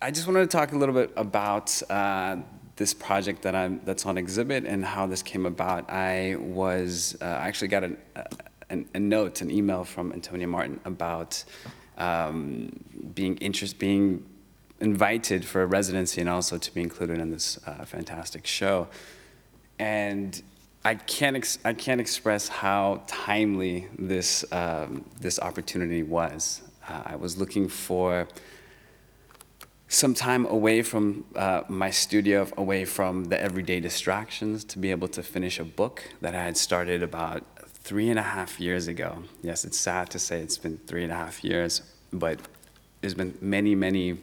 I just wanted to talk a little bit about uh, this project that I'm that's on exhibit and how this came about. I was uh, I actually got an, a, a note, an email from Antonia Martin about um, being interest, being invited for a residency and also to be included in this uh, fantastic show. And I can't ex- I can't express how timely this um, this opportunity was. Uh, I was looking for some time away from uh, my studio, away from the everyday distractions, to be able to finish a book that I had started about three and a half years ago. Yes, it's sad to say it's been three and a half years, but there's been many, many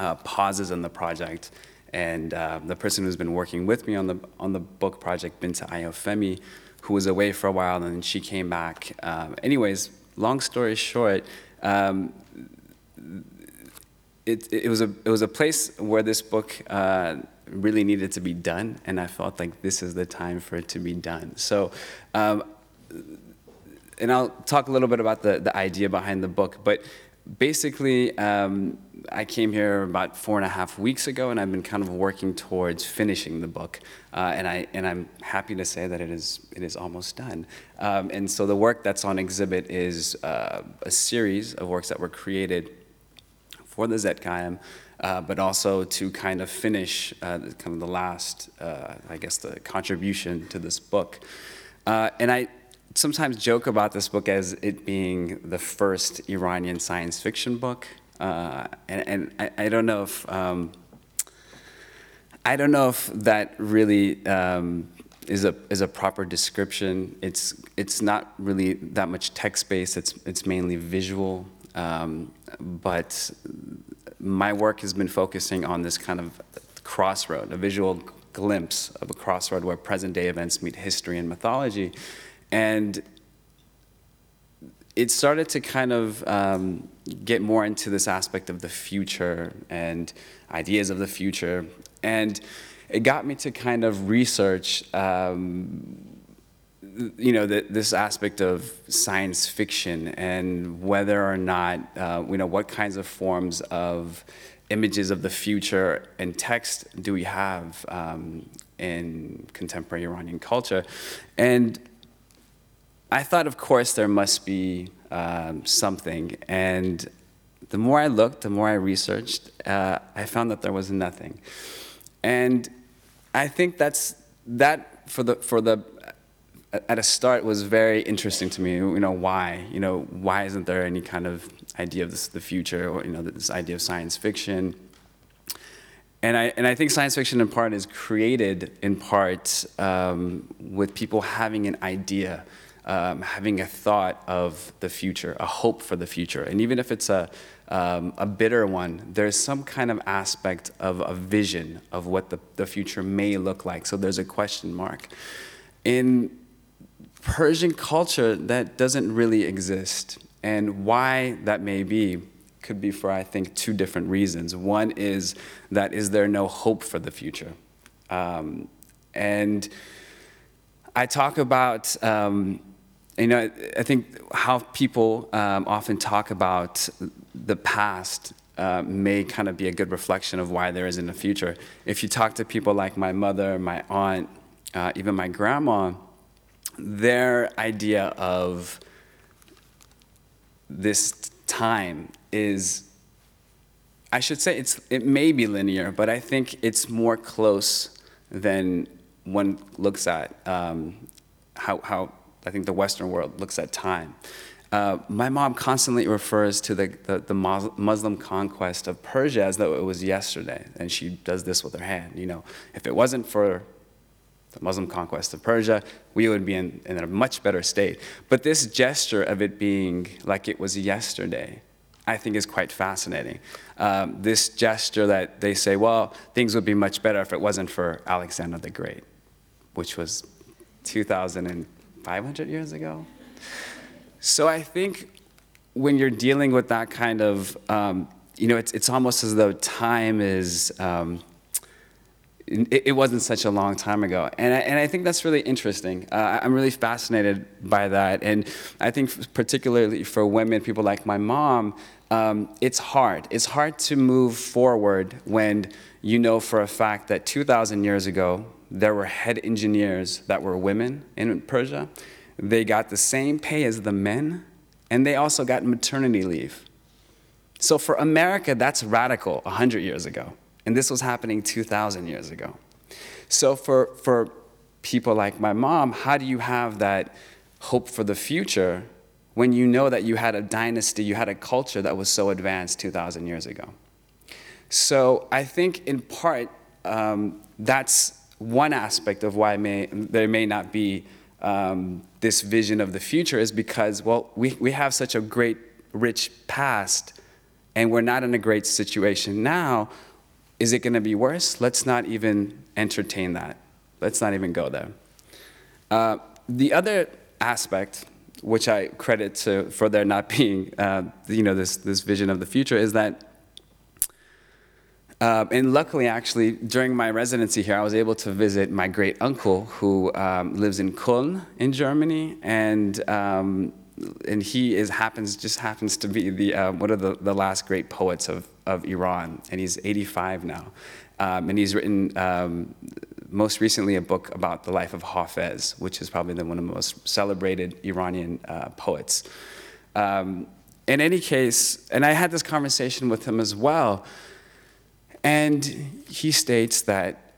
uh, pauses in the project. And uh, the person who's been working with me on the on the book project, Binta Ayofemi, who was away for a while, and then she came back. Um, anyways, long story short. Um, it, it, was a, it was a place where this book uh, really needed to be done, and I felt like this is the time for it to be done. So, um, and I'll talk a little bit about the, the idea behind the book, but basically, um, I came here about four and a half weeks ago, and I've been kind of working towards finishing the book. Uh, and, I, and I'm happy to say that it is, it is almost done. Um, and so the work that's on exhibit is uh, a series of works that were created for the ZKM, uh, but also to kind of finish uh, kind of the last, uh, I guess, the contribution to this book. Uh, and I sometimes joke about this book as it being the first Iranian science fiction book. Uh, and, and I, I, don't know if um, I don't know if that really um, is a is a proper description. It's it's not really that much text based. It's it's mainly visual. Um, but my work has been focusing on this kind of crossroad, a visual glimpse of a crossroad where present day events meet history and mythology. And it started to kind of um, get more into this aspect of the future and ideas of the future. And it got me to kind of research um, you know, the, this aspect of science fiction and whether or not, uh, you know, what kinds of forms of images of the future and text do we have um, in contemporary Iranian culture? And I thought, of course, there must be um, something. And the more I looked, the more I researched, uh, I found that there was nothing. And I think that's that for the for the at a start was very interesting to me. You know, why? You know, why isn't there any kind of idea of this, the future or, you know, this idea of science fiction? And I, and I think science fiction in part is created in part um, with people having an idea, um, having a thought of the future, a hope for the future. And even if it's a, um, a bitter one, there's some kind of aspect of a vision of what the, the future may look like. So there's a question mark. In Persian culture that doesn't really exist. And why that may be could be for, I think, two different reasons. One is that is there no hope for the future? Um, and I talk about, um, you know, I think how people um, often talk about the past uh, may kind of be a good reflection of why there isn't a future. If you talk to people like my mother, my aunt, uh, even my grandma, their idea of this time is I should say it's it may be linear, but I think it's more close than one looks at um, how, how I think the Western world looks at time. Uh, my mom constantly refers to the, the, the, Muslim conquest of Persia as though it was yesterday, and she does this with her hand. You know, if it wasn't for the Muslim conquest of Persia, we would be in, in a much better state. But this gesture of it being like it was yesterday, I think is quite fascinating. Um, this gesture that they say, well, things would be much better if it wasn't for Alexander the Great, which was 2,500 years ago. So I think when you're dealing with that kind of, um, you know, it's, it's almost as though time is. Um, it, it wasn't such a long time ago. And I, and I think that's really interesting. Uh, I'm really fascinated by that. And I think, particularly for women, people like my mom, um, it's hard. It's hard to move forward when you know for a fact that 2,000 years ago, there were head engineers that were women in Persia. They got the same pay as the men, and they also got maternity leave. So for America, that's radical 100 years ago. And this was happening 2,000 years ago. So for, for people like my mom, how do you have that hope for the future when you know that you had a dynasty, you had a culture that was so advanced 2,000 years ago? So I think in part, um, that's one aspect of why may, there may not be um, this vision of the future is because, well, we, we have such a great, rich past, and we're not in a great situation now is it going to be worse? Let's not even entertain that. Let's not even go there. Uh, the other aspect, which I credit to for there not being, uh, you know, this, this vision of the future, is that, uh, and luckily, actually, during my residency here, I was able to visit my great uncle who um, lives in Köln in Germany, and um, and he is happens just happens to be the uh, one of the, the last great poets of, of Iran, and he's 85 now, um, and he's written um, most recently a book about the life of Hafez, which is probably the, one of the most celebrated Iranian uh, poets. Um, in any case, and I had this conversation with him as well, and he states that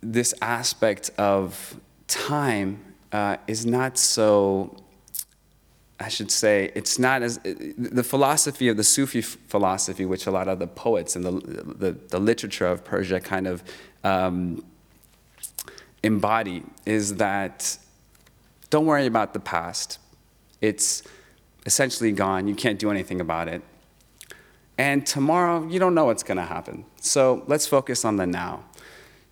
this aspect of time uh, is not so I should say, it's not as the philosophy of the Sufi philosophy, which a lot of the poets and the, the, the literature of Persia kind of um, embody, is that don't worry about the past. It's essentially gone. You can't do anything about it. And tomorrow, you don't know what's going to happen. So let's focus on the now.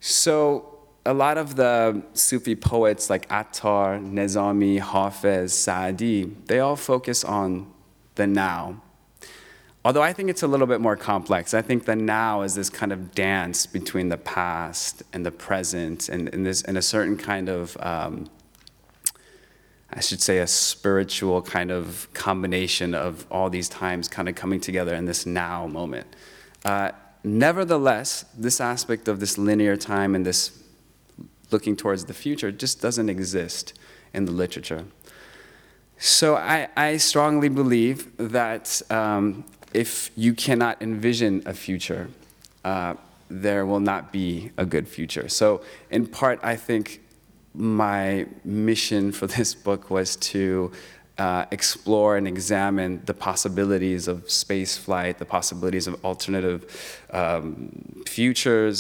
So a lot of the Sufi poets like Attar, Nizami, Hafez, Saadi, they all focus on the now. Although I think it's a little bit more complex. I think the now is this kind of dance between the past and the present, and, and, this, and a certain kind of, um, I should say, a spiritual kind of combination of all these times kind of coming together in this now moment. Uh, nevertheless, this aspect of this linear time and this looking towards the future just doesn't exist in the literature. So I, I strongly believe that um, if you cannot envision a future, uh, there will not be a good future. So in part, I think my mission for this book was to uh, explore and examine the possibilities of space flight, the possibilities of alternative um, futures,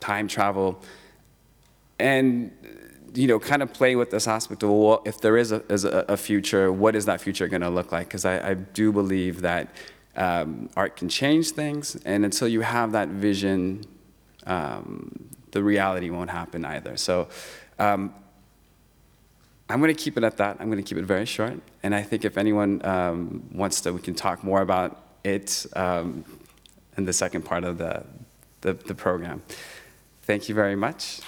time travel, and you know, kind of play with this aspect of well, if there is a, is a, a future, what is that future going to look like? Because I, I, do believe that um, art can change things, and until you have that vision, um, the reality won't happen either. So. Um, I'm going to keep it at that. I'm going to keep it very short. And I think if anyone um, wants to, we can talk more about it um, in the second part of the, the, the program. Thank you very much.